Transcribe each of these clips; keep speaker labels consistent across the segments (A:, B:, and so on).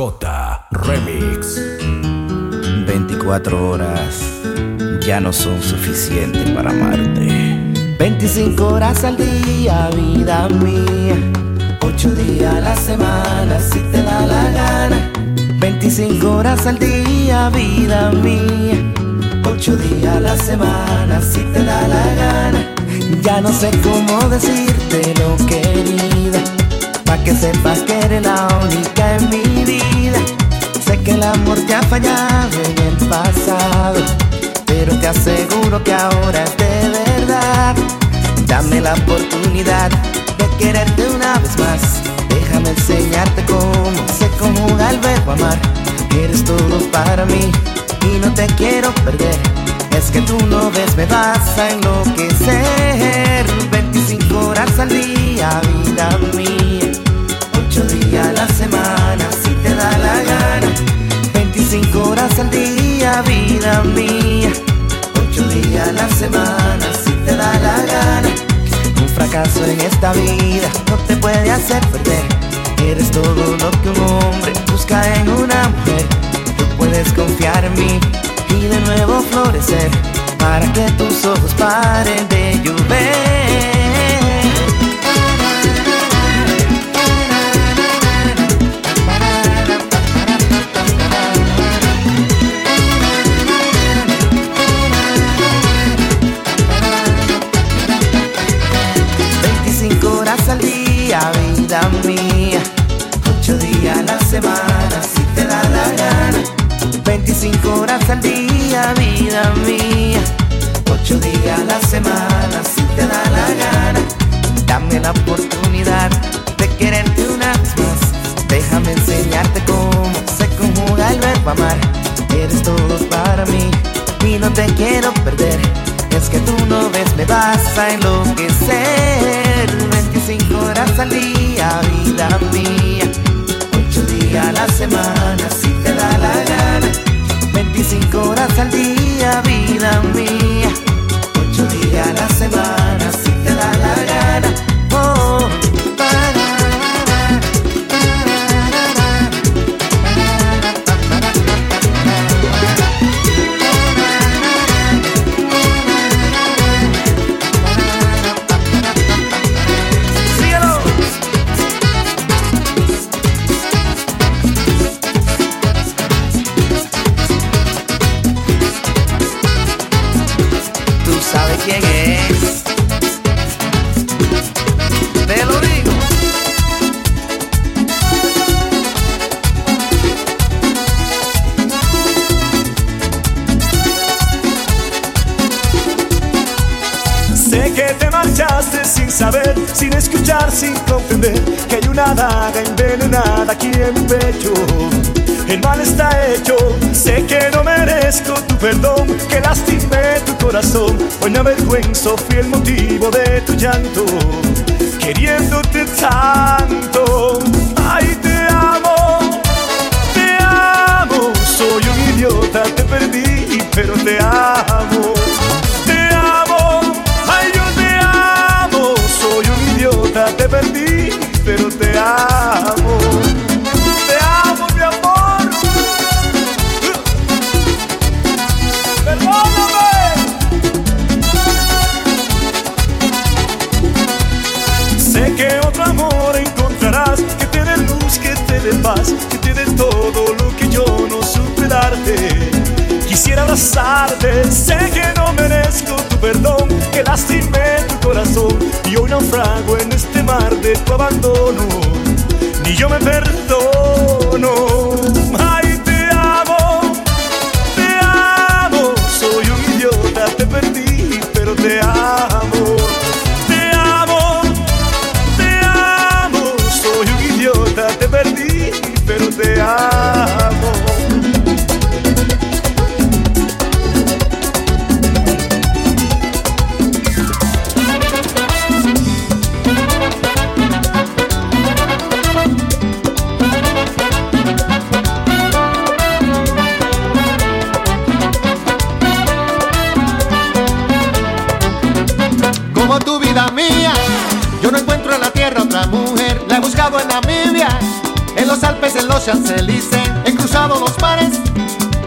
A: J Remix.
B: 24 horas ya no son suficientes para amarte. 25 horas al día, vida mía. 8 días a la semana, si te da la gana. 25 horas al día, vida mía. 8 días a la semana, si te da la gana. Ya no sé cómo decirte lo querida. Pa' que sepas que eres la única en mi vida. Sé que el amor te ha fallado en el pasado. Pero te aseguro que ahora es de verdad. Dame la oportunidad de quererte una vez más. Déjame enseñarte cómo se conjuga el verbo amar. Eres todo para mí y no te quiero perder. Es que tú no ves, me vas a enloquecer. 25 horas al día, vida mía. 8 días a la semana, si te da la gana. 25 horas al día, vida mía. 8 días a la semana, si te da la gana. Un fracaso en esta vida no te puede hacer perder. Eres todo lo que un hombre busca en una mujer. Tú puedes confiar en mí y de nuevo florecer para que tus ojos paren de llover. Día, vida mía. 8 días a la semana, si te da la gana. Dame la oportunidad de quererte una vez más. Déjame enseñarte cómo se conjuga el verbo amar. Eres todo para mí y no te quiero perder. Es que tú no ves, me vas a enloquecer.
C: Envenenada aquí en pecho. El mal está hecho, sé que no merezco tu perdón, que lastimé tu corazón. Hoy me avergüenzo, fui el motivo de tu llanto, queriéndote tanto. Ay, te amo, te amo, soy un idiota, te perdí, pero. Te amo, te dé paz, que te dé todo lo que yo no supe darte. Quisiera abrazarte, sé que no merezco tu perdón, que lastimé tu corazón y hoy naufrago en este mar de tu abandono. Ni yo me perdono. Ay, te amo, te amo, soy un idiota, te perdí, pero te amo.
D: En Namibia, en los Alpes en los Champs-Élysées, he cruzado los mares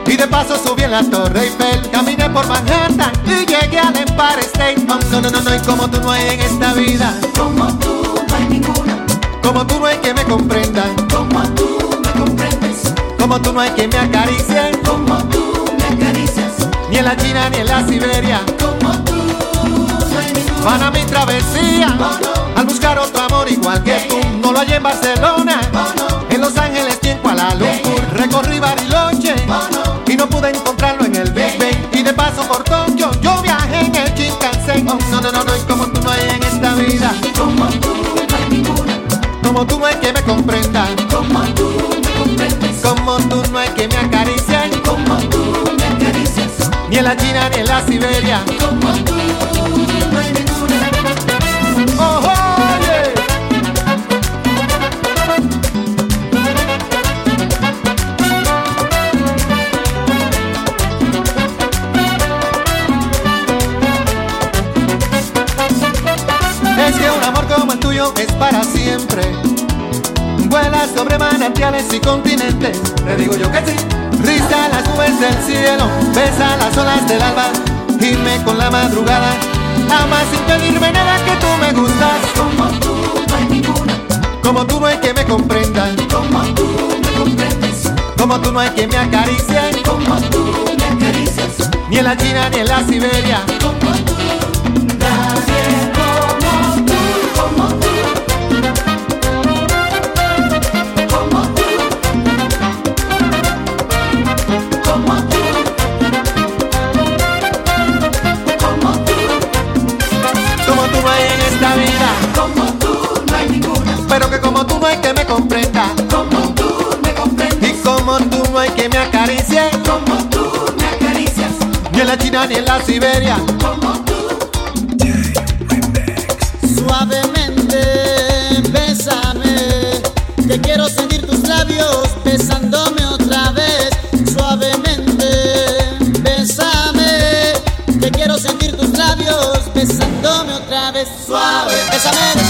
D: y de paso subí en la Torre Eiffel. Caminé por Manhattan y llegué al Empire State. Oh, no, no, no, no, y como tú no hay en esta vida.
E: Como tú no hay ninguna.
D: Como tú no hay que me comprenda.
E: Como tú me comprendes.
D: Como tú no hay que me acaricie.
E: Como tú me acaricias.
D: Ni en la China ni en la Siberia.
E: Como tú no hay ninguna.
D: Para mi travesía.
E: Oh, no.
D: Al buscar otro amor igual que tú. Hallé en Barcelona.
E: Oh, no.
D: En Los Ángeles y en Kuala Lumpur. Recorrí Bariloche.
E: Oh, no.
D: Y no pude encontrarlo en el Big Bang. Y de paso por Tokio. Yo viajé en el Shinkansen. Oh, no, no, no, no. Y como tú no hay en esta vida.
E: Como tú no hay ninguna.
D: Como tú no hay que me comprenda.
E: Como tú me comprendes.
D: Como tú no hay que me acaricien.
E: Como tú me acaricias.
D: Ni en la China ni en la Siberia.
E: Como tú
D: Es que un amor como el tuyo es para siempre. Vuela sobre manantiales y continentes. Te digo yo que sí. Risa las nubes del cielo, besa las olas del alba, gime con la madrugada. Amas sin pedirme nada que tú me gustas.
E: Como tú no hay ninguna.
D: Como tú no hay que me comprenda.
E: Como tú me comprendes.
D: Como tú no hay que me acaricie.
E: Como tú me acaricias.
D: Ni en la China ni en la Siberia.
E: Como tú. Nadie tú
D: no hay en esta vida.
E: Como tú no hay ninguna.
D: Pero que como tú no hay que me comprenda.
E: Como tú me
D: Y
E: comprendes.
D: como tú no hay que me acaricie.
E: Como tú me acaricias.
D: Ni en la China ni en la Siberia.
E: Como
F: bésame,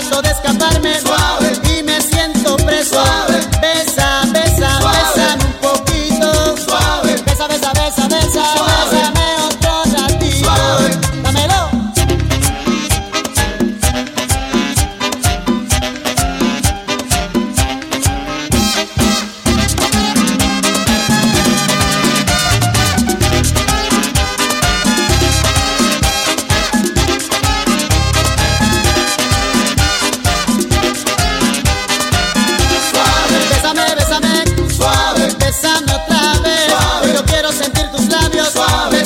F: trato de escaparme, suave.